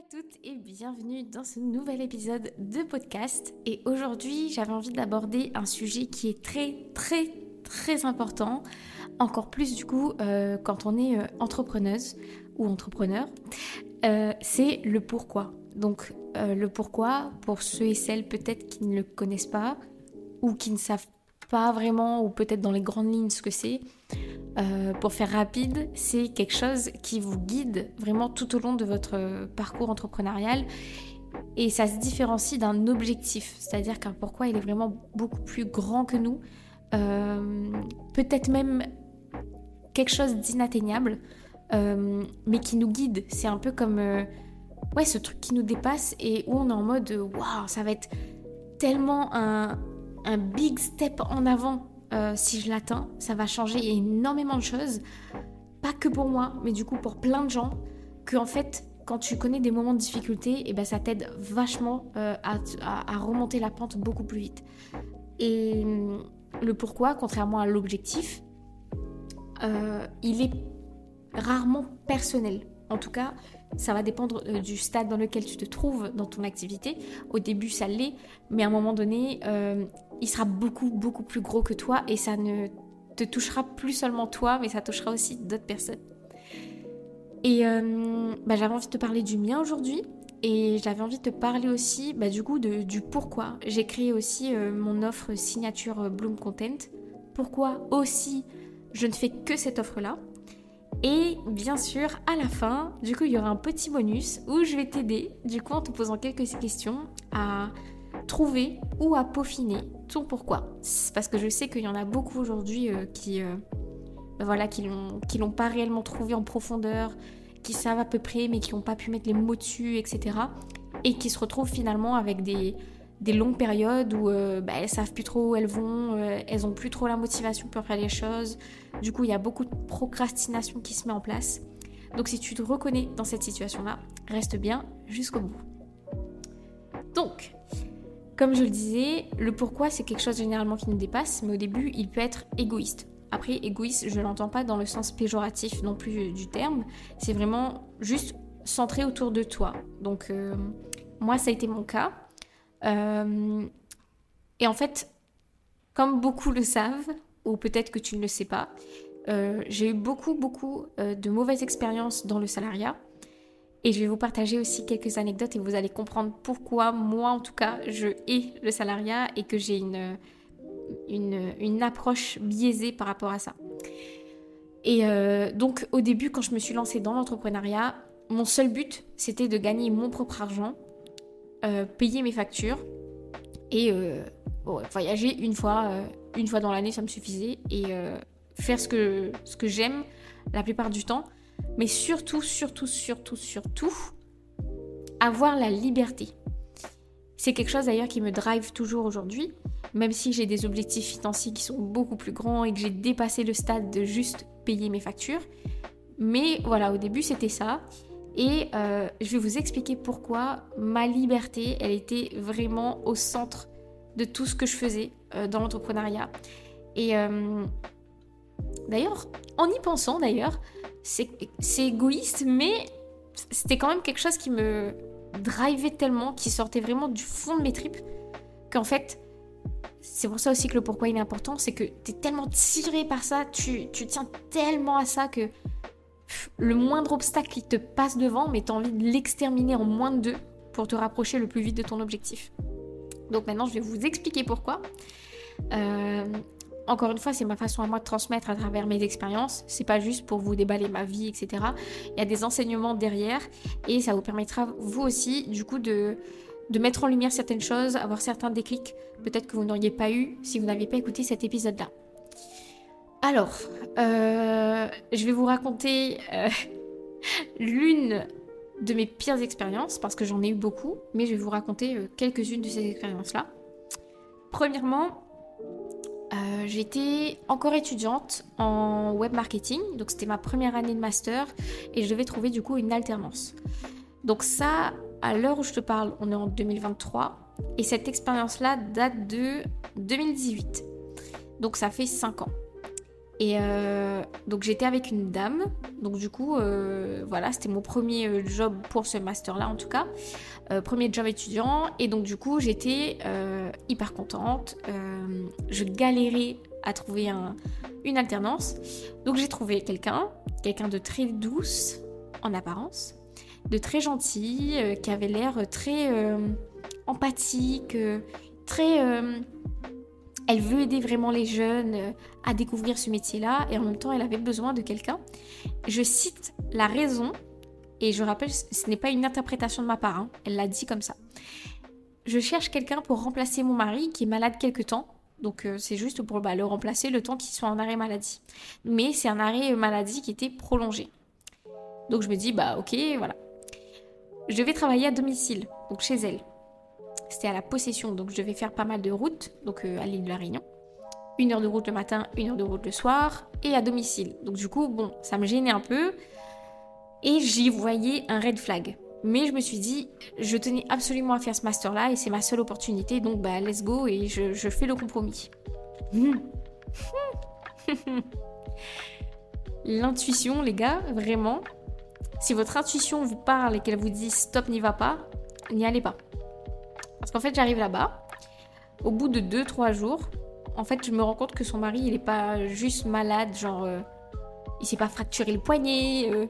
à toutes et bienvenue dans ce nouvel épisode de podcast. Et aujourd'hui, j'avais envie d'aborder un sujet qui est très très très important, encore plus du coup euh, quand on est euh, entrepreneuse ou entrepreneur, euh, c'est le pourquoi. Donc le pourquoi, pour ceux et celles peut-être qui ne le connaissent pas ou qui ne savent pas vraiment ou peut-être dans les grandes lignes ce que c'est, euh, pour faire rapide, c'est quelque chose qui vous guide vraiment tout au long de votre parcours entrepreneurial. Et ça se différencie d'un objectif, c'est-à-dire qu'un pourquoi il est vraiment beaucoup plus grand que nous, euh, peut-être même quelque chose d'inatteignable, euh, mais qui nous guide. C'est un peu comme ouais ce truc qui nous dépasse et où on est en mode waouh ça va être tellement un, un big step en avant euh, si je l'atteins, ça va changer énormément de choses. Pas que pour moi, mais du coup pour plein de gens. Que en fait, quand tu connais des moments de difficulté, et eh ben, ça t'aide vachement euh, à, remonter la pente beaucoup plus vite. Et hum, le pourquoi, contrairement à l'objectif, euh, il est rarement personnel. En tout cas, ça va dépendre euh, du stade dans lequel tu te trouves dans ton activité. Au début, ça l'est, mais à un moment donné, euh, il sera beaucoup, beaucoup plus gros que toi et ça ne te touchera plus seulement toi, mais ça touchera aussi d'autres personnes. Et euh, bah, j'avais envie de te parler du mien aujourd'hui et j'avais envie de te parler aussi bah, du coup du pourquoi. J'ai créé aussi mon offre signature Bloom Content. Pourquoi aussi je ne fais que cette offre-là? Et bien sûr, à la fin, du coup, il y aura un petit bonus où je vais t'aider, du coup, en te posant quelques questions à trouver ou à peaufiner ton pourquoi. Parce que je sais qu'il y en a beaucoup aujourd'hui euh, qui, euh, ben voilà, qui l'ont pas réellement trouvé en profondeur, qui savent à peu près, mais qui n'ont pas pu mettre les mots dessus, etc. Et qui se retrouvent finalement avec des, des longues périodes où euh, bah, elles savent plus trop où elles vont, euh, elles ont plus trop la motivation pour faire les choses. Du coup, il y a beaucoup de procrastination qui se met en place. Donc si tu te reconnais dans cette situation-là, reste bien jusqu'au bout. Donc, comme je le disais, le pourquoi c'est quelque chose généralement qui nous dépasse, mais au début il peut être égoïste. Après, égoïste, je l'entends pas dans le sens péjoratif non plus du terme, c'est vraiment juste centré autour de toi. Donc, euh, moi, ça a été mon cas. Euh, et en fait, comme beaucoup le savent, ou peut-être que tu ne le sais pas, euh, j'ai eu beaucoup, beaucoup euh, de mauvaises expériences dans le salariat. Et je vais vous partager aussi quelques anecdotes et vous allez comprendre pourquoi moi, en tout cas, je hais le salariat et que j'ai une, une, une, approche biaisée par rapport à ça. Et donc, au début, quand je me suis lancée dans l'entrepreneuriat, mon seul but, c'était de gagner mon propre argent euh, payer mes factures et euh, voyager une fois, euh, une fois dans l'année, ça me suffisait. Et faire ce que, ce que j'aime la plupart du temps. Mais surtout, surtout, surtout, surtout, avoir la liberté. C'est quelque chose d'ailleurs qui me drive toujours aujourd'hui, même si j'ai des objectifs financiers qui sont beaucoup plus grands et que j'ai dépassé le stade de juste payer mes factures. Mais voilà, au début c'était ça. Et euh, je vais vous expliquer pourquoi ma liberté, elle était vraiment au centre de tout ce que je faisais euh, dans l'entrepreneuriat. Et euh, d'ailleurs, en y pensant d'ailleurs, c'est égoïste, mais c'était quand même quelque chose qui me drivait tellement, qui sortait vraiment du fond de mes tripes, qu'en fait, c'est pour ça aussi que le pourquoi il est important, c'est que tu es tellement tiré par ça, tu, tu tiens tellement à ça que le moindre obstacle qui te passe devant, mais tu as envie de l'exterminer en moins de deux pour te rapprocher le plus vite de ton objectif. Donc maintenant, je vais vous expliquer pourquoi. Euh, encore une fois, c'est ma façon à moi de transmettre à travers mes expériences. C'est pas juste pour vous déballer ma vie, etc. Il y a des enseignements derrière et ça vous permettra, vous aussi, du coup, de, de mettre en lumière certaines choses, avoir certains déclics, peut-être que vous n'auriez pas eu si vous n'aviez pas écouté cet épisode-là. Alors, euh, je vais vous raconter euh, l'une de mes pires expériences, parce que j'en ai eu beaucoup, mais je vais vous raconter euh, quelques-unes de ces expériences-là. Premièrement, j'étais encore étudiante en web marketing, donc c'était ma première année de master, et je devais trouver du coup une alternance. Donc ça, à l'heure où je te parle, on est en 2023, et cette expérience-là date de 2018. Donc ça fait 5 ans. Et euh, donc j'étais avec une dame. Donc du coup, euh, voilà, c'était mon premier euh, job pour ce master-là en tout cas. premier job étudiant. Et donc du coup, j'étais hyper contente. je galérais à trouver une alternance. Donc j'ai trouvé quelqu'un, quelqu'un de très douce en apparence, de très gentil, qui avait l'air très empathique, très elle veut aider vraiment les jeunes euh, à découvrir ce métier-là et en même temps elle avait besoin de quelqu'un. Je cite la raison et je rappelle, ce n'est pas une interprétation de ma part, hein. elle l'a dit comme ça. Je cherche quelqu'un pour remplacer mon mari qui est malade quelque temps. Donc euh, c'est juste pour bah, le remplacer le temps qu'il soit en arrêt maladie. Mais c'est un arrêt maladie qui était prolongé. Donc je me dis bah ok voilà. Je vais travailler à domicile, donc chez elle. C'était à la possession, donc je devais faire pas mal de routes, donc euh, à l'île de la Réunion. Une heure de route le matin, une heure de route le soir, et à domicile. Donc du coup, bon, ça me gênait un peu. Et j'y voyais un red flag. Mais je me suis dit, je tenais absolument à faire ce master-là et c'est ma seule opportunité, donc bah let's go et je, je fais le compromis. L'intuition, les gars, vraiment, si votre intuition vous parle et qu'elle vous dit stop, n'y va pas, n'y allez pas. Parce qu'en fait, j'arrive là-bas. Au bout de 2-3 jours, en fait, je me rends compte que son mari, il est pas juste malade, genre, euh, il s'est pas fracturé le poignet, euh,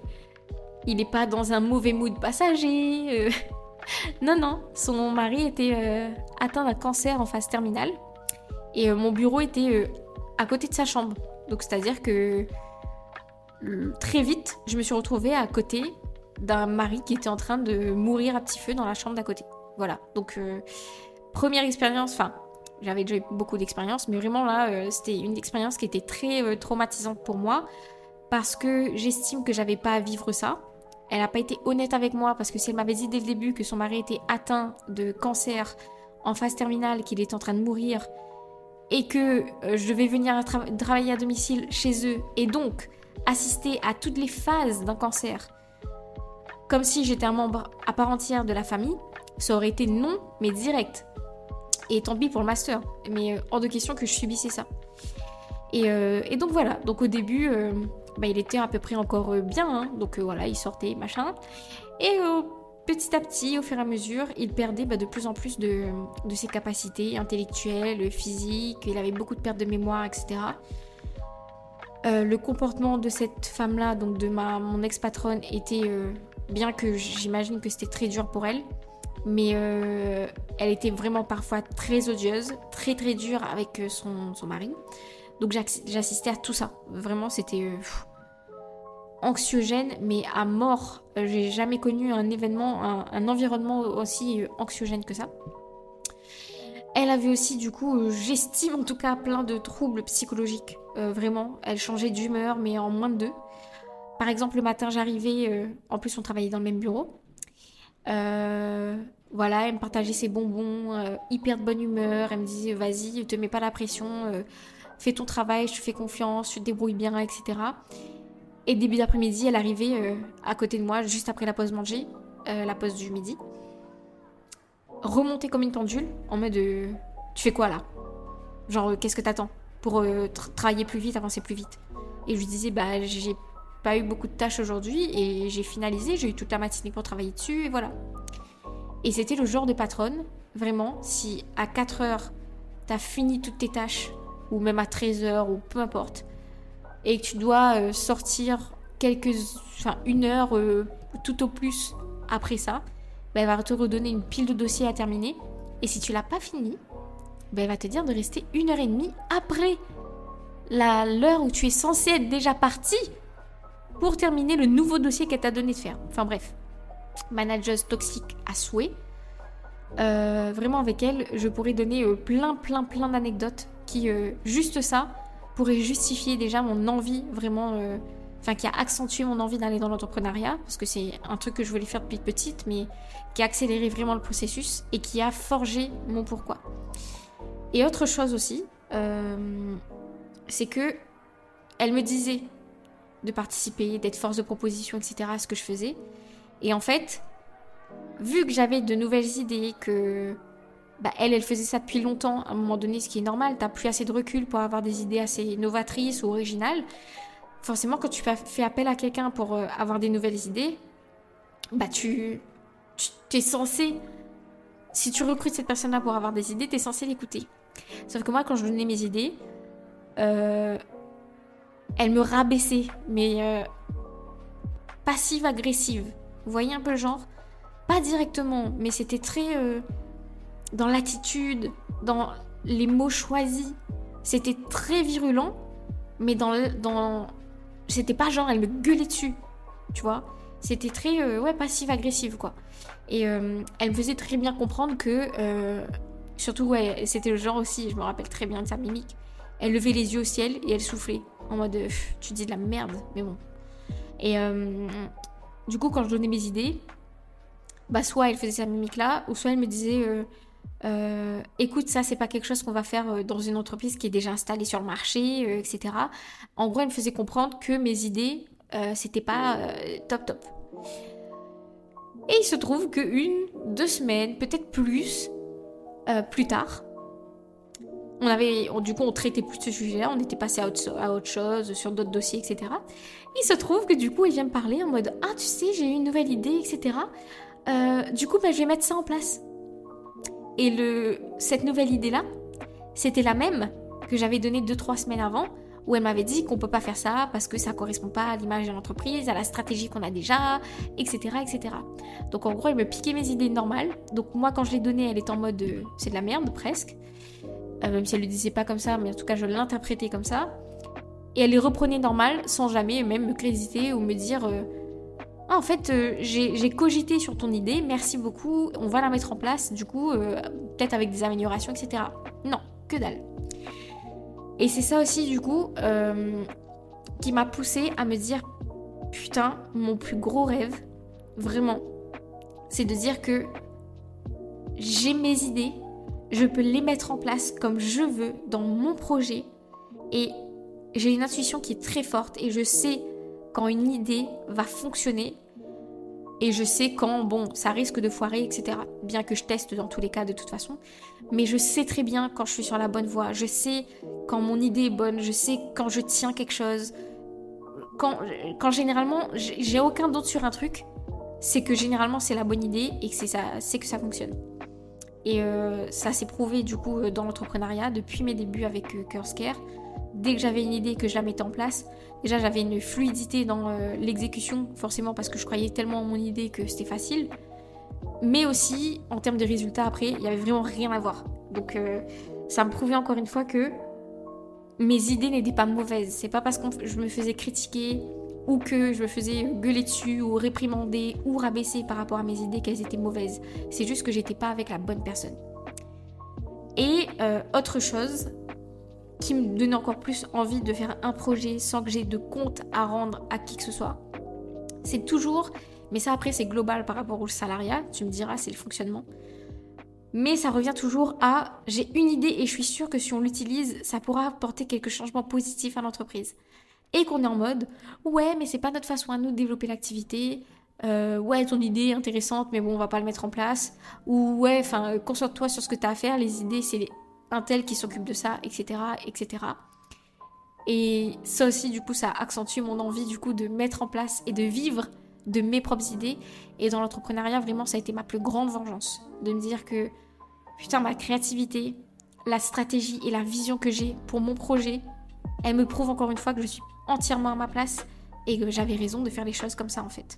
il n'est pas dans un mauvais mood passager. Euh. non, non, son mari était atteint d'un cancer en phase terminale. Et mon bureau était à côté de sa chambre. Donc, c'est-à-dire que très vite, je me suis retrouvée à côté d'un mari qui était en train de mourir à petit feu dans la chambre d'à côté. Voilà, donc euh, première expérience, enfin j'avais déjà eu beaucoup d'expériences, mais vraiment là euh, c'était une expérience qui était très euh, traumatisante pour moi parce que j'estime que j'avais pas à vivre ça. Elle n'a pas été honnête avec moi parce que si elle m'avait dit dès le début que son mari était atteint de cancer en phase terminale, qu'il est en train de mourir et que je devais venir travailler à domicile chez eux et donc assister à toutes les phases d'un cancer comme si j'étais un membre à part entière de la famille, ça aurait été non, mais direct. Et tant pis pour le master. Mais euh, hors de question que je subissais ça. Et, euh, donc voilà. Donc au début, euh, bah, il était à peu près encore bien. Hein. Donc voilà, il sortait, machin. Et petit à petit, au fur et à mesure, il perdait bah, de plus en plus de, ses capacités intellectuelles, physiques. Il avait beaucoup de pertes de mémoire, etc. le comportement de cette femme-là, donc de ma, mon ex-patronne, était, bien que j'imagine que c'était très dur pour elle, mais euh, elle était vraiment parfois très odieuse, très très dure avec euh, son, son mari. Donc j'assistais à tout ça. Vraiment, c'était euh, anxiogène, mais à mort. J'ai jamais connu un événement, un, environnement aussi anxiogène que ça. Elle avait aussi, du coup, j'estime en tout cas, plein de troubles psychologiques. vraiment, elle changeait d'humeur, mais en moins de deux. Par exemple, le matin, j'arrivais, en plus, on travaillait dans le même bureau. Euh, voilà, elle me partageait ses bonbons, euh, hyper de bonne humeur. Elle me disait vas-y, te mets pas la pression, euh, fais ton travail, je te fais confiance, tu te débrouilles bien, etc. Et début d'après-midi, elle arrivait à côté de moi, juste après la pause manger, la pause du midi. Remontée comme une pendule, en mode tu fais quoi là? Genre, qu'est-ce que t'attends? Pour travailler plus vite, avancer plus vite Et je lui disais bah j'ai pas eu beaucoup de tâches aujourd'hui et j'ai finalisé, j'ai eu toute la matinée pour travailler dessus et voilà. Et c'était le genre de patronne, vraiment, si à 4 heures t'as fini toutes tes tâches, ou même à 13 heures, ou peu importe, et que tu dois euh, sortir quelques, enfin une heure euh, tout au plus après ça, ben, elle va te redonner une pile de dossiers à terminer. Et si tu l'as pas fini, ben, elle va te dire de rester une heure et demie après l'heure où tu es censé être déjà parti pour terminer le nouveau dossier qu'elle t'a donné de faire. Enfin bref, manageuse toxique à souhait. Euh, vraiment avec elle, je pourrais donner euh, plein, plein, plein d'anecdotes qui, euh, juste ça, pourrait justifier déjà mon envie vraiment, enfin qui a accentué mon envie d'aller dans l'entrepreneuriat, parce que c'est un truc que je voulais faire depuis petite, mais qui a accéléré vraiment le processus et qui a forgé mon pourquoi. Et autre chose aussi, c'est que elle me disait de participer, d'être force de proposition, etc. à ce que je faisais. Et en fait, vu que j'avais de nouvelles idées, que bah, elle, elle faisait ça depuis longtemps. À un moment donné, ce qui est normal, t'as plus assez de recul pour avoir des idées assez novatrices ou originales. Forcément, quand tu fais appel à quelqu'un pour euh, avoir des nouvelles idées, bah tu, tu es censé, si tu recrutes cette personne-là pour avoir des idées, tu es censé l'écouter. Sauf que moi, quand je donnais mes idées, euh, elle me rabaissait, mais euh, passive-agressive. Vous voyez un peu le genre? Pas directement, mais c'était très euh, dans l'attitude, dans les mots choisis. C'était très virulent, mais dans, dans... c'était pas genre elle me gueulait dessus, tu vois? C'était très euh, ouais passive-agressive quoi. Et elle me faisait très bien comprendre que surtout ouais c'était le genre aussi, je me rappelle très bien de sa mimique. Elle levait les yeux au ciel et elle soufflait en mode tu dis de la merde, mais bon. Et du coup, quand je donnais mes idées, bah soit elle faisait cette mimique-là, ou soit elle me disait euh, euh, écoute, ça, c'est pas quelque chose qu'on va faire euh, dans une entreprise qui est déjà installée sur le marché, etc. En gros, elle me faisait comprendre que mes idées, c'était pas top top. Et il se trouve que une, deux semaines, peut-être plus, plus tard, on avait, du coup, on traitait plus de ce sujet-là, on était passé à autre, chose, sur d'autres dossiers, etc. Il se trouve que du coup, il vient me parler en mode Ah, tu sais, j'ai eu une nouvelle idée, etc. Euh, du coup, bah, je vais mettre ça en place. Et le, cette nouvelle idée-là, c'était la même que j'avais donnée 2-3 semaines avant, où elle m'avait dit qu'on peut pas faire ça parce que ça correspond pas à l'image de l'entreprise, à la stratégie qu'on a déjà, etc., etc. Donc en gros, elle me piquait mes idées normales. Donc moi, quand je l'ai donnée, elle est en mode euh, c'est de la merde presque. Euh, même si elle le disait pas comme ça, mais en tout cas je l'interprétais comme ça. Et elle les reprenait normal, sans jamais même me créditer ou me dire euh, ah, en fait euh, j'ai cogité sur ton idée, merci beaucoup, on va la mettre en place, du coup peut-être avec des améliorations, etc. Non, que dalle. Et c'est ça aussi du coup qui m'a poussé à me dire putain, mon plus gros rêve, vraiment, c'est de dire que j'ai mes idées, je peux les mettre en place comme je veux dans mon projet et j'ai une intuition qui est très forte et je sais quand une idée va fonctionner et je sais quand, bon, ça risque de foirer, etc. Bien que je teste dans tous les cas de toute façon. Mais je sais très bien quand je suis sur la bonne voie. Je sais quand mon idée est bonne. Je sais quand je tiens quelque chose. Quand, quand généralement, j'ai aucun doute sur un truc, c'est que généralement c'est la bonne idée et que ça, c'est que ça fonctionne. Et euh, ça s'est prouvé du coup euh, dans l'entrepreneuriat depuis mes débuts avec euh, Curse Dès que j'avais une idée que je la mettais en place, déjà j'avais une fluidité dans l'exécution, forcément parce que je croyais tellement en mon idée que c'était facile. Mais aussi en termes de résultats après, il n'y avait vraiment rien à voir. Donc ça me prouvait encore une fois que mes idées n'étaient pas mauvaises. C'est pas parce que je me faisais critiquer ou que je me faisais gueuler dessus ou réprimander ou rabaisser par rapport à mes idées qu'elles étaient mauvaises. C'est juste que j'étais pas avec la bonne personne. Et euh, autre chose qui me donnait encore plus envie de faire un projet sans que j'ai de compte à rendre à qui que ce soit, c'est toujours, mais ça après c'est global par rapport au salariat, tu me diras c'est le fonctionnement. Mais ça revient toujours à j'ai une idée et je suis sûre que si on l'utilise, ça pourra apporter quelques changements positifs à l'entreprise et qu'on est en mode ouais mais c'est pas notre façon à nous de développer l'activité. Euh, ouais ton idée est intéressante mais bon on va pas le mettre en place. Ou ouais enfin concentre-toi sur ce que tu as à faire. Les idées c'est un tel qui s'occupe de ça etc etc et ça aussi du coup ça accentue mon envie du coup de mettre en place et de vivre de mes propres idées. Et dans l'entrepreneuriat vraiment ça a été ma plus grande vengeance. De me dire que putain ma créativité la stratégie et la vision que j'ai pour mon projet elle me prouve encore une fois que je suis entièrement à ma place et que j'avais raison de faire les choses comme ça en fait.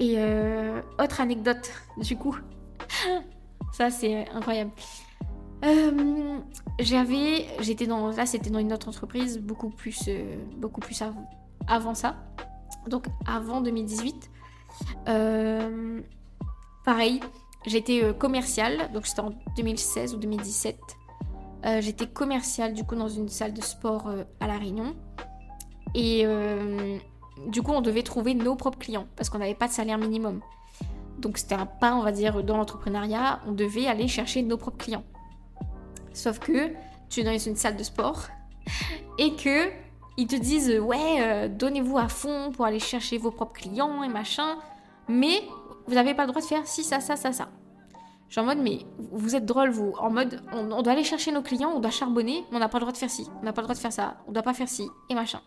Et euh, autre anecdote du coup, ça c'est incroyable. Euh, j'avais, j'étais dans, là c'était dans une autre entreprise beaucoup plus, euh, beaucoup plus avant ça, donc avant 2018. pareil, j'étais commerciale, donc c'était en 2016 ou 2017. j'étais commerciale du coup dans une salle de sport à La Réunion. Et euh, du coup, on devait trouver nos propres clients parce qu'on n'avait pas de salaire minimum. Donc c'était un pas, on va dire, dans l'entrepreneuriat, on devait aller chercher nos propres clients. Sauf que tu es dans une salle de sport et que ils te disent ouais, euh, donnez-vous à fond pour aller chercher vos propres clients et machin, mais vous n'avez pas le droit de faire ci, ça, ça, ça, ça. Je en mode, mais vous êtes drôle, vous. En mode, on, doit aller chercher nos clients, on doit charbonner, mais on n'a pas le droit de faire ci, on n'a pas le droit de faire ça, on doit pas faire ci, et machin.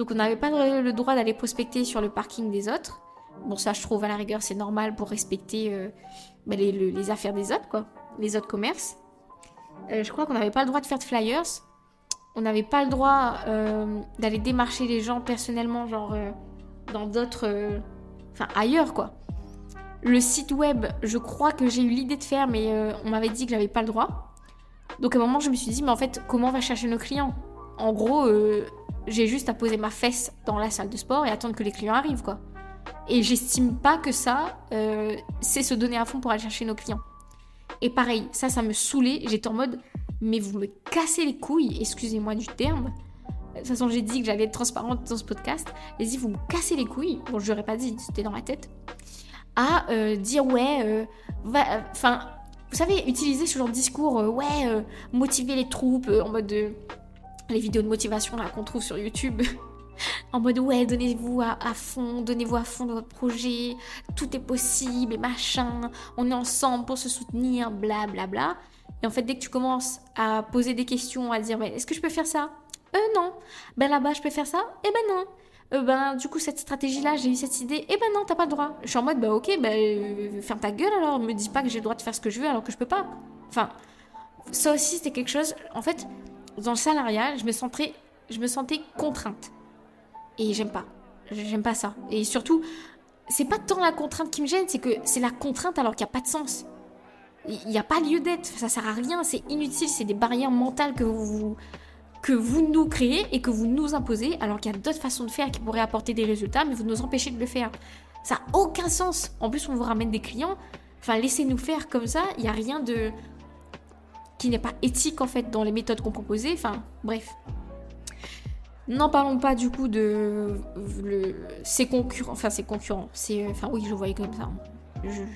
Donc on n'avait pas le droit d'aller prospecter sur le parking des autres. Bon, ça, je trouve, à la rigueur, c'est normal pour respecter euh, bah, les, affaires des autres, quoi. Les autres commerces. Euh, je crois qu'on n'avait pas le droit de faire de flyers. On n'avait pas le droit euh, d'aller démarcher les gens personnellement, genre dans d'autres. Enfin, ailleurs, quoi. Le site web, je crois que j'ai eu l'idée de faire, mais on m'avait dit que j'avais pas le droit. Donc à un moment, je me suis dit, mais en fait, comment on va chercher nos clients? En gros, j'ai juste à poser ma fesse dans la salle de sport et attendre que les clients arrivent, quoi. Et j'estime pas que ça, euh, c'est se donner à fond pour aller chercher nos clients. Et pareil, ça, ça me saoulait. J'étais en mode, mais vous me cassez les couilles, excusez-moi du terme. De toute façon, j'ai dit que j'allais être transparente dans ce podcast. Si vous me cassez les couilles, bon, je l'aurais pas dit, c'était dans ma tête, à euh, dire ouais, euh, enfin, vous savez, utiliser ce genre de discours, ouais, motiver les troupes en mode les vidéos de motivation là qu'on trouve sur YouTube. en mode ouais, donnez-vous à, fond, donnez-vous à fond dans votre projet, tout est possible et machin, on est ensemble pour se soutenir, bla bla bla. Et en fait, dès que tu commences à poser des questions, à dire mais est-ce que je peux faire ça? Euh non. Ben là-bas, je peux faire ça? Eh ben non. Euh, ben du coup, cette stratégie-là, j'ai eu cette idée, eh ben non, t'as pas le droit. Je suis en mode bah ok, euh, ferme ta gueule alors, me dis pas que j'ai le droit de faire ce que je veux alors que je peux pas. Enfin, ça aussi, c'était quelque chose. En fait, dans le salariat, je me sentais, contrainte. Et j'aime pas. J'aime pas ça. Et surtout, c'est pas tant la contrainte qui me gêne, c'est que c'est la contrainte alors qu'il n'y a pas de sens. Il n'y a pas lieu d'être, ça sert à rien, c'est inutile, c'est des barrières mentales que vous, que vous nous créez et que vous nous imposez, alors qu'il y a d'autres façons de faire qui pourraient apporter des résultats, mais vous nous empêchez de le faire. Ça n'a aucun sens. En plus, on vous ramène des clients. Enfin, laissez-nous faire comme ça, il n'y a rien de qui n'est pas éthique en fait dans les méthodes qu'on proposait. Enfin, bref. N'en parlons pas du coup de ses concurrents, enfin ses concurrents, c'est, enfin oui je voyais comme ça,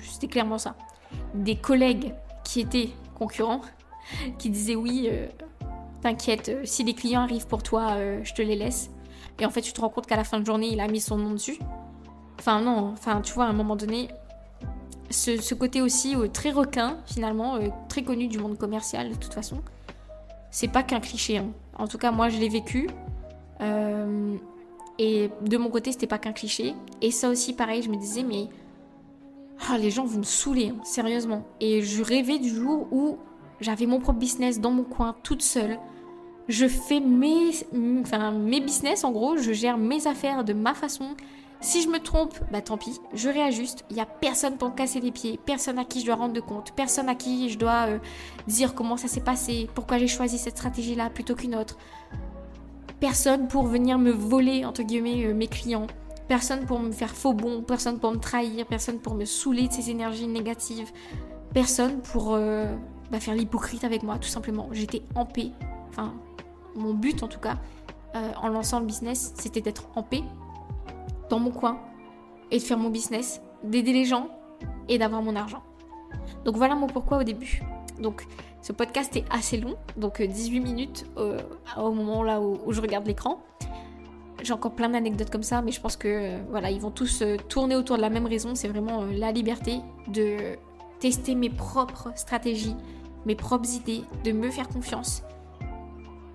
c'était clairement ça. Des collègues qui étaient concurrents, qui disaient oui, euh, t'inquiète, euh, si les clients arrivent pour toi, euh, je te les laisse. Et en fait tu te rends compte qu'à la fin de journée il a mis son nom dessus. Enfin non, enfin tu vois à un moment donné, ce, côté aussi très requin finalement, très connu du monde commercial de toute façon, c'est pas qu'un cliché. Hein. En tout cas moi je l'ai vécu. Euh, et de mon côté, c'était pas qu'un cliché. Et ça aussi, pareil, je me disais, mais ah, les gens vont me saouler, hein, sérieusement. Et je rêvais du jour où j'avais mon propre business dans mon coin, toute seule. Je fais mes, enfin, mes business, en gros, je gère mes affaires de ma façon. Si je me trompe, bah tant pis, je réajuste. Il n'y a personne pour me casser les pieds, personne à qui je dois rendre de compte, personne à qui je dois euh, dire comment ça s'est passé, pourquoi j'ai choisi cette stratégie-là plutôt qu'une autre personne pour venir me voler, entre guillemets, euh, mes clients. Personne pour me faire faux bon, personne pour me trahir, personne pour me saouler de ces énergies négatives. Personne pour euh, bah, faire l'hypocrite avec moi, tout simplement. J'étais en paix. Enfin, mon but en tout cas, en lançant le business, c'était d'être en paix, dans mon coin, et de faire mon business, d'aider les gens et d'avoir mon argent. Donc voilà mon pourquoi au début. Donc ce podcast est assez long, donc 18 euh, minutes euh, au moment là où, je regarde l'écran. J'ai encore plein d'anecdotes comme ça, mais je pense que euh, voilà, ils vont tous tourner autour de la même raison. C'est vraiment la liberté de tester mes propres stratégies, mes propres idées, de me faire confiance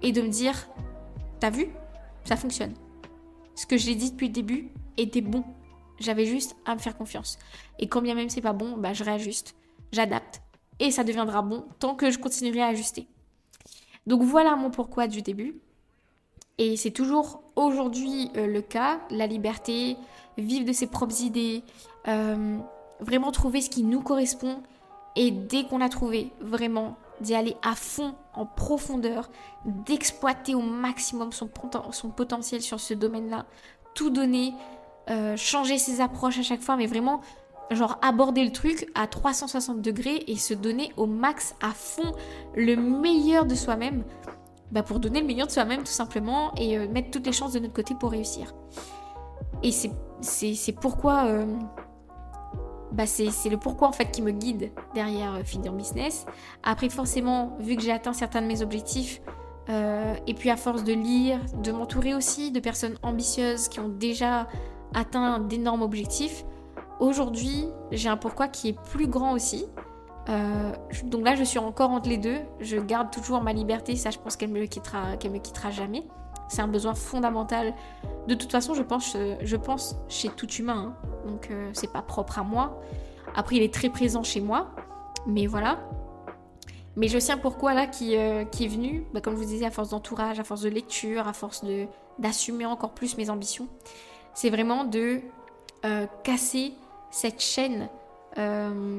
et de me dire, t'as vu, ça fonctionne. Ce que j'ai dit depuis le début était bon. J'avais juste à me faire confiance. Et quand bien même c'est pas bon, bah je réajuste, j'adapte et ça deviendra bon tant que je continuerai à ajuster. Donc voilà mon pourquoi du début. Et c'est toujours aujourd'hui euh, le cas, la liberté, vivre de ses propres idées, euh, vraiment trouver ce qui nous correspond. Et dès qu'on a trouvé, vraiment d'y aller à fond, en profondeur, d'exploiter au maximum son, potentiel sur ce domaine-là, tout donner, euh, changer ses approches à chaque fois, mais vraiment genre aborder le truc à 360 degrés et se donner au max à fond le meilleur de soi-même bah pour donner le meilleur de soi-même tout simplement et euh, mettre toutes les chances de notre côté pour réussir. Et c'est pourquoi euh, bah c'est le pourquoi en fait qui me guide derrière euh, Finir Business. Après forcément, vu que j'ai atteint certains de mes objectifs, et puis à force de lire, de m'entourer aussi de personnes ambitieuses qui ont déjà atteint d'énormes objectifs, Aujourd'hui, j'ai un pourquoi qui est plus grand aussi. donc là, je suis encore entre les deux. Je garde toujours ma liberté. Ça, je pense qu'elle me quittera, qu'elle me quittera jamais. C'est un besoin fondamental. De toute façon, je pense, je pense chez tout humain. Hein. Donc, c'est pas propre à moi. Après, il est très présent chez moi. Mais voilà. Mais je sais pourquoi là qui, euh, est venu, bah, comme je vous disais, à force d'entourage, à force de lecture, à force d'assumer encore plus mes ambitions. C'est vraiment de euh, casser cette chaîne euh,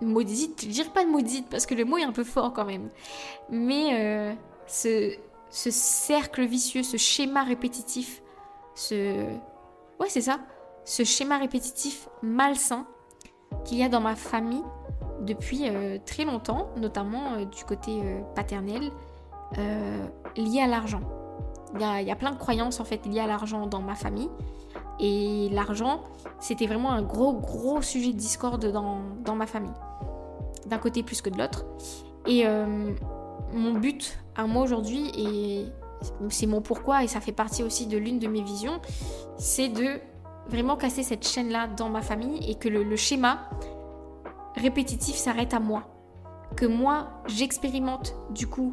maudite. Je dirais pas de maudite parce que le mot est un peu fort quand même. Mais ce, ce cercle vicieux, ce schéma répétitif, ce... Ouais c'est ça. Ce schéma répétitif malsain qu'il y a dans ma famille depuis euh, très longtemps, notamment euh, du côté euh, paternel, lié à l'argent. Il y, a, plein de croyances en fait liées à l'argent dans ma famille. Et l'argent, c'était vraiment un gros, gros sujet de discorde dans, dans ma famille. D'un côté plus que de l'autre. Et mon but à moi aujourd'hui, et c'est mon pourquoi, et ça fait partie aussi de l'une de mes visions, c'est de vraiment casser cette chaîne-là dans ma famille et que le, schéma répétitif s'arrête à moi. Que moi, j'expérimente du coup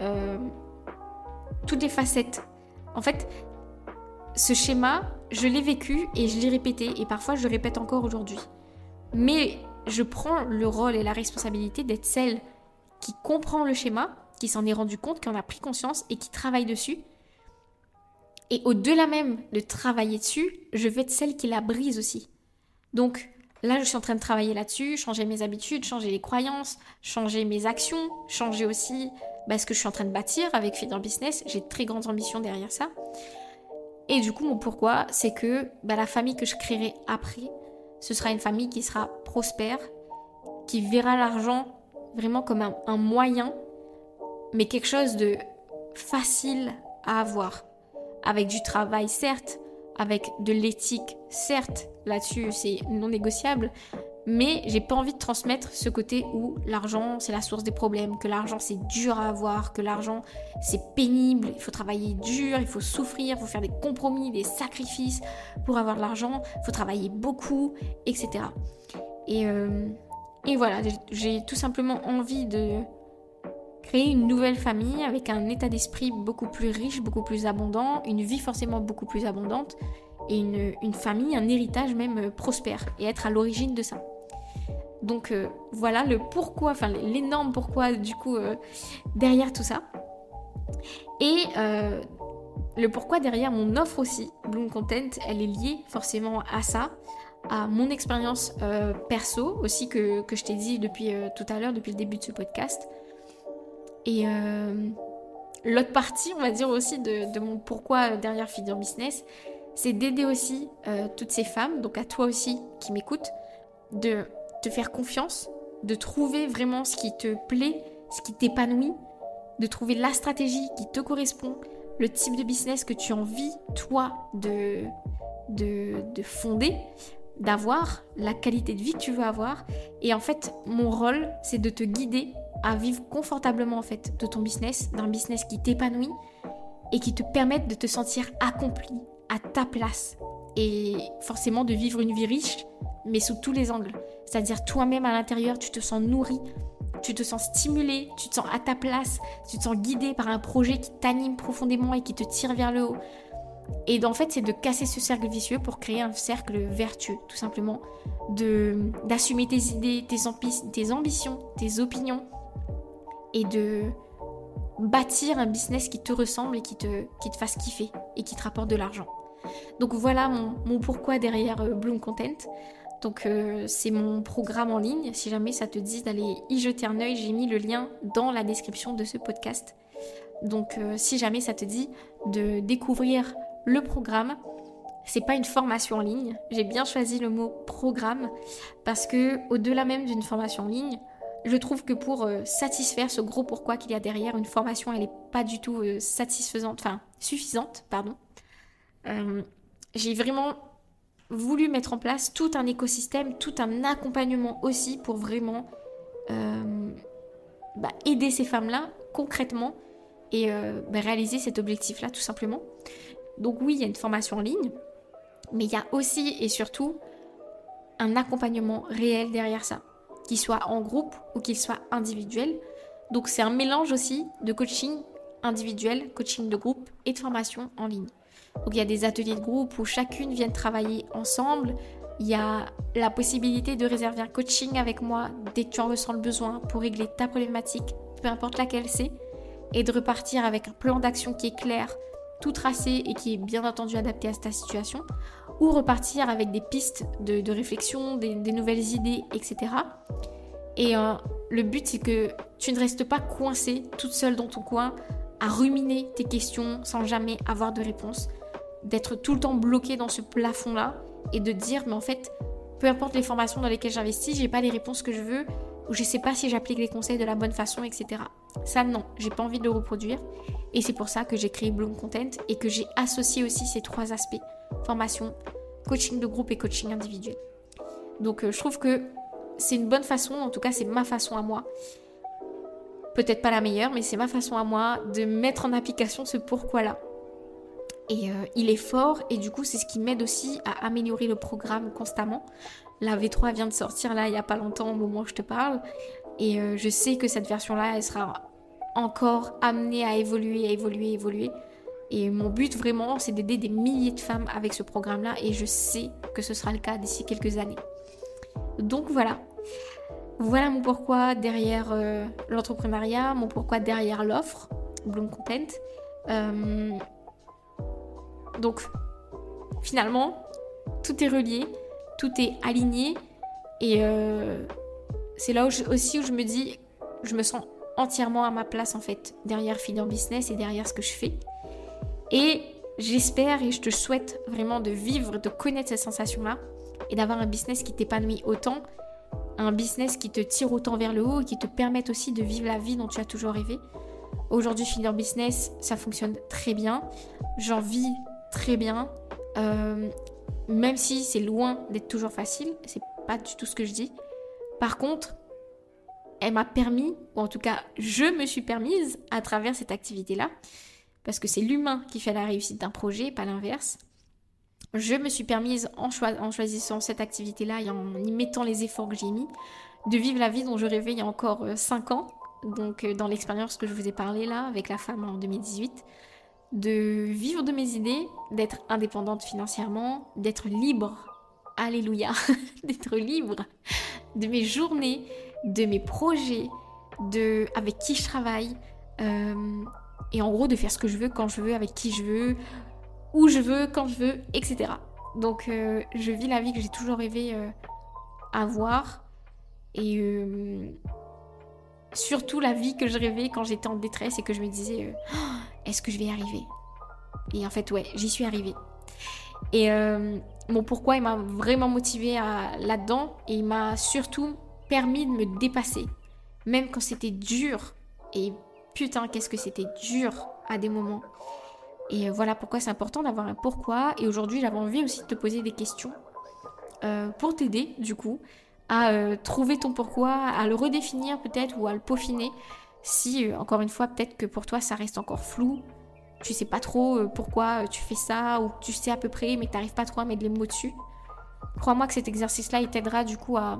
euh, toutes les facettes. En fait, ce schéma, je l'ai vécu et je l'ai répété et parfois je le répète encore aujourd'hui. Mais je prends le rôle et la responsabilité d'être celle qui comprend le schéma, qui s'en est rendu compte, qui en a pris conscience et qui travaille dessus et au-delà même de travailler dessus, je vais être celle qui la brise aussi. Donc là, je suis en train de travailler là-dessus, changer mes habitudes, changer les croyances, changer mes actions, changer aussi bah, ce que je suis en train de bâtir avec Fidel Business. J'ai de très grandes ambitions derrière ça. Et du coup, mon pourquoi, c'est que bah, la famille que je créerai après, ce sera une famille qui sera prospère, qui verra l'argent vraiment comme un moyen, mais quelque chose de facile à avoir avec du travail, certes, avec de l'éthique, certes, là-dessus c'est non négociable, mais j'ai pas envie de transmettre ce côté où l'argent c'est la source des problèmes, que l'argent c'est dur à avoir, que l'argent c'est pénible, il faut travailler dur, il faut souffrir, il faut faire des compromis, des sacrifices pour avoir de l'argent, il faut travailler beaucoup, etc. Et, euh, et voilà, j'ai tout simplement envie de créer une nouvelle famille avec un état d'esprit beaucoup plus riche, beaucoup plus abondant, une vie forcément beaucoup plus abondante et une, famille, un héritage même euh, prospère et être à l'origine de ça. Donc euh, voilà le pourquoi, enfin l'énorme pourquoi du coup euh, derrière tout ça. Et le pourquoi derrière mon offre aussi, Bloom Content, elle est liée forcément à ça, à mon expérience perso aussi que, que je t'ai dit depuis tout à l'heure, depuis le début de ce podcast. Et euh, l'autre partie, on va dire aussi, de, mon pourquoi derrière Feeder Business, c'est d'aider aussi euh, toutes ces femmes, donc à toi aussi qui m'écoutes, de te faire confiance, de trouver vraiment ce qui te plaît, ce qui t'épanouit, de trouver la stratégie qui te correspond, le type de business que tu as envie, toi, de, de, de fonder, d'avoir, la qualité de vie que tu veux avoir. Et en fait, mon rôle, c'est de te guider à vivre confortablement en fait de ton business, d'un business qui t'épanouit et qui te permette de te sentir accompli à ta place et forcément de vivre une vie riche mais sous tous les angles. C'est-à-dire toi-même à l'intérieur, tu te sens nourri, tu te sens stimulé, tu te sens à ta place, tu te sens guidé par un projet qui t'anime profondément et qui te tire vers le haut. Et en fait, c'est de casser ce cercle vicieux pour créer un cercle vertueux, tout simplement, d'assumer tes idées, tes ambitions, tes opinions, et de bâtir un business qui te ressemble et qui te, qui te fasse kiffer et qui te rapporte de l'argent. Donc voilà mon, pourquoi derrière euh, Bloom Content. Donc euh, c'est mon programme en ligne. Si jamais ça te dit d'aller y jeter un œil, j'ai mis le lien dans la description de ce podcast. Donc euh, si jamais ça te dit de découvrir le programme, c'est pas une formation en ligne. J'ai bien choisi le mot programme parce que au-delà même d'une formation en ligne, je trouve que pour euh, satisfaire ce gros pourquoi qu'il y a derrière, une formation, elle n'est pas du tout euh, satisfaisante, enfin suffisante, pardon. Euh, j'ai vraiment voulu mettre en place tout un écosystème, tout un accompagnement aussi pour vraiment bah, aider ces femmes-là concrètement et bah, réaliser cet objectif-là tout simplement. Donc oui, il y a une formation en ligne, mais il y a aussi et surtout un accompagnement réel derrière ça qu'il soit en groupe ou qu'il soit individuel. Donc c'est un mélange aussi de coaching individuel, coaching de groupe et de formation en ligne. Donc il y a des ateliers de groupe où chacune vient travailler ensemble. Il y a la possibilité de réserver un coaching avec moi dès que tu en ressens le besoin pour régler ta problématique, peu importe laquelle c'est, et de repartir avec un plan d'action qui est clair, tout tracé et qui est bien entendu adapté à ta situation, ou repartir avec des pistes de, réflexion, des, nouvelles idées, etc. Et euh, le but, c'est que tu ne restes pas coincé toute seule dans ton coin à ruminer tes questions sans jamais avoir de réponse, d'être tout le temps bloqué dans ce plafond-là et de dire, mais en fait, peu importe les formations dans lesquelles j'investis, j'ai pas les réponses que je veux ou je sais pas si j'applique les conseils de la bonne façon, etc. Ça, non, j'ai pas envie de le reproduire. Et c'est pour ça que j'ai créé Bloom Content et que j'ai associé aussi ces trois aspects formation, coaching de groupe et coaching individuel. Donc, euh, je trouve que c'est une bonne façon, en tout cas, c'est ma façon à moi. Peut-être pas la meilleure, mais c'est ma façon à moi de mettre en application ce pourquoi-là. Et euh, il est fort et du coup c'est ce qui m'aide aussi à améliorer le programme constamment. La V3 vient de sortir là il n'y a pas longtemps au moment où je te parle. Et euh, je sais que cette version-là, elle sera encore amenée à évoluer, à évoluer, à évoluer. Et mon but vraiment, c'est d'aider des milliers de femmes avec ce programme-là. Et je sais que ce sera le cas d'ici quelques années. Donc voilà. Voilà mon pourquoi derrière euh, l'entrepreneuriat, mon pourquoi derrière l'offre, Bloom Content. Euh, donc finalement, tout est relié tout est aligné. Et euh, c'est là aussi où je me dis, je me sens entièrement à ma place en fait, derrière Feeder Business et derrière ce que je fais. Et j'espère et je te souhaite vraiment de vivre, de connaître cette sensation-là et d'avoir un business qui t'épanouit autant, un business qui te tire autant vers le haut et qui te permette aussi de vivre la vie dont tu as toujours rêvé. Aujourd'hui, Feeder Business, ça fonctionne très bien. J'en vis très bien. Euh, même si c'est loin d'être toujours facile, c'est pas du tout ce que je dis. Par contre, elle m'a permis, ou en tout cas, je me suis permise à travers cette activité-là, parce que c'est l'humain qui fait la réussite d'un projet, pas l'inverse. Je me suis permise, en, choisissant cette activité-là et en y mettant les efforts que j'ai mis, de vivre la vie dont je rêvais il y a encore 5 euh, ans. Donc, euh, dans l'expérience que je vous ai parlé là, avec la femme en 2018 de vivre de mes idées, d'être indépendante financièrement, d'être libre, alléluia, d'être libre de mes journées, de mes projets, de avec qui je travaille, euh, et en gros de faire ce que je veux, quand je veux, avec qui je veux, où je veux, quand je veux, etc. Donc euh, je vis la vie que j'ai toujours rêvé euh, avoir, et surtout la vie que je rêvais quand j'étais en détresse et que je me disais est-ce que je vais y arriver? Et en fait, ouais, j'y suis arrivée. Et euh, mon pourquoi, il m'a vraiment motivée là-dedans et il m'a surtout permis de me dépasser. Même quand c'était dur. Et putain, qu'est-ce que c'était dur à des moments. Et euh, voilà pourquoi c'est important d'avoir un pourquoi. Et aujourd'hui, j'avais envie aussi de te poser des questions euh, pour t'aider, du coup, à trouver ton pourquoi, à le redéfinir peut-être ou à le peaufiner si, euh, encore une fois, peut-être que pour toi ça reste encore flou, tu sais pas trop euh, pourquoi euh, tu fais ça, ou tu sais à peu près, mais tu n'arrives pas trop à mettre les mots dessus, crois-moi que cet exercice-là, il t'aidera du coup à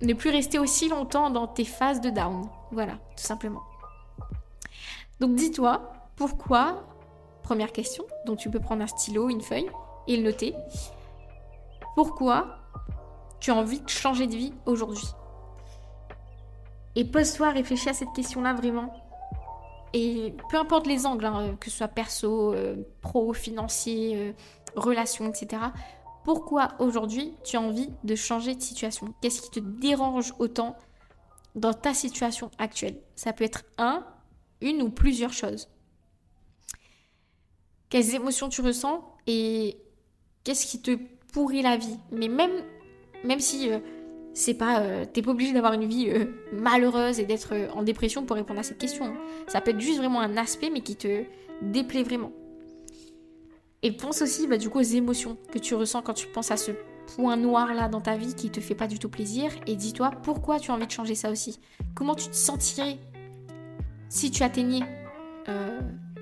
ne plus rester aussi longtemps dans tes phases de down. Voilà, tout simplement. Donc dis-toi pourquoi, première question, donc tu peux prendre un stylo, une feuille et le noter. Pourquoi tu as envie de changer de vie aujourd'hui? Et pose-toi, réfléchis à cette question-là vraiment. Et peu importe les angles, hein, que ce soit perso, euh, pro, financier, euh, relations, etc. Pourquoi aujourd'hui tu as envie de changer de situation? Qu'est-ce qui te dérange autant dans ta situation actuelle? Ça peut être un, une ou plusieurs choses. Quelles émotions tu ressens et qu'est-ce qui te pourrit la vie? Mais même, même si euh, c'est pas euh, t'es pas obligé d'avoir une vie euh, malheureuse et d'être en dépression pour répondre à cette question. Ça peut être juste vraiment un aspect mais qui te déplaît vraiment. Et pense aussi bah, du coup aux émotions que tu ressens quand tu penses à ce point noir là dans ta vie qui te fait pas du tout plaisir. Et dis-toi pourquoi tu as envie de changer ça aussi. Comment tu te sentirais si tu atteignais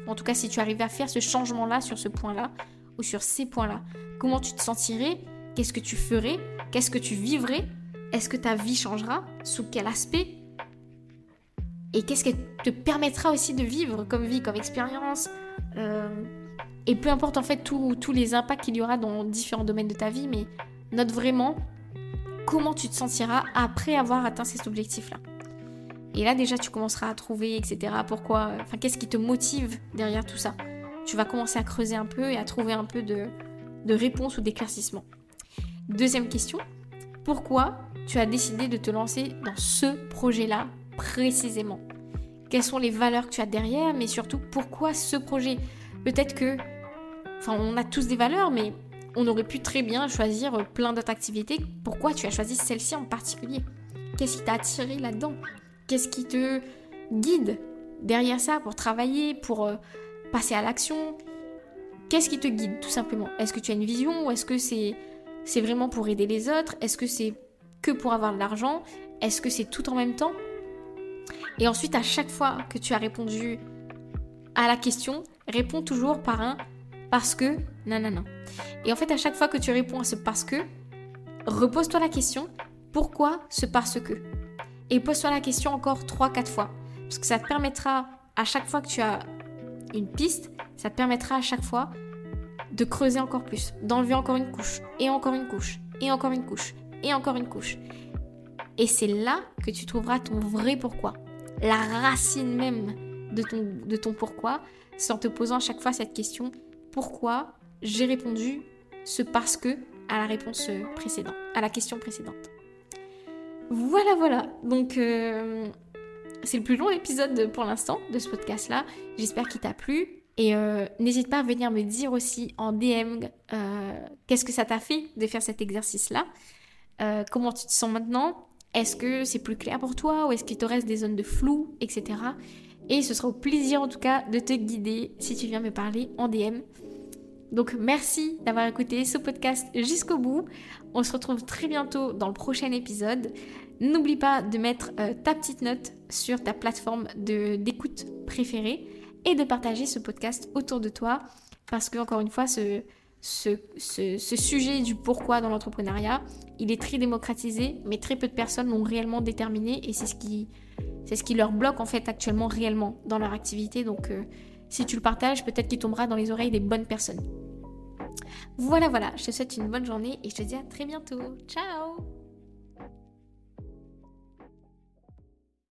en tout cas si tu arrivais à faire ce changement là sur ce point là ou sur ces points là. Comment tu te sentirais? Qu'est-ce que tu ferais? Qu'est-ce que tu vivrais? Est-ce que ta vie changera? Sous quel aspect? Et qu'est-ce qu'elle te permettra aussi de vivre comme vie, comme expérience euh, Et peu importe en fait tous les impacts qu'il y aura dans différents domaines de ta vie, mais note vraiment comment tu te sentiras après avoir atteint cet objectif-là. Et là déjà tu commenceras à trouver, etc. Pourquoi, enfin qu'est-ce qui te motive derrière tout ça Tu vas commencer à creuser un peu et à trouver un peu de, de réponses ou d'éclaircissements. Deuxième question, pourquoi tu as décidé de te lancer dans ce projet-là précisément? Quelles sont les valeurs que tu as derrière, mais surtout pourquoi ce projet? Peut-être que, on a tous des valeurs, mais on aurait pu très bien choisir plein d'autres activités. Pourquoi tu as choisi celle-ci en particulier? Qu'est-ce qui t'a attiré là-dedans? Qu'est-ce qui te guide derrière ça pour travailler, pour euh, passer à l'action? Qu'est-ce qui te guide tout simplement? Est-ce que tu as une vision ou est-ce que c'est c'est vraiment pour aider les autres? Est-ce que c'est que pour avoir de l'argent? Est-ce que c'est tout en même temps? Et ensuite, à chaque fois que tu as répondu à la question, réponds toujours par un parce que non. Et en fait, à chaque fois que tu réponds à ce parce que, repose-toi la question pourquoi ce parce que? Et pose-toi la question encore 3-4 fois. Parce que ça te permettra, à chaque fois que tu as une piste, ça te permettra à chaque fois de creuser encore plus, d'enlever encore une couche, et encore une couche, et encore une couche, et encore une couche. Et c'est là que tu trouveras ton vrai pourquoi. La racine même de ton, de ton pourquoi, en te posant à chaque fois cette question, pourquoi j'ai répondu ce parce que à la réponse précédente, à la question précédente. Voilà, voilà. Donc, euh, c'est le plus long épisode pour l'instant de ce podcast-là. J'espère qu'il t'a plu. Et euh, n'hésite pas à venir me dire aussi en DM euh, qu'est-ce que ça t'a fait de faire cet exercice-là. Comment tu te sens maintenant? Est-ce que c'est plus clair pour toi? Ou est-ce qu'il te reste des zones de flou, etc. Et ce sera au plaisir en tout cas de te guider si tu viens me parler en DM. Donc merci d'avoir écouté ce podcast jusqu'au bout. On se retrouve très bientôt dans le prochain épisode. N'oublie pas de mettre ta petite note sur ta plateforme d'écoute préférée et de partager ce podcast autour de toi parce que, encore une fois, ce, sujet du pourquoi dans l'entrepreneuriat, il est très démocratisé, mais très peu de personnes l'ont réellement déterminé et c'est ce qui, c'est ce qui leur bloque en fait actuellement réellement dans leur activité. Donc, euh, si tu le partages, peut-être qu'il tombera dans les oreilles des bonnes personnes. Voilà, voilà, je te souhaite une bonne journée et je te dis à très bientôt. Ciao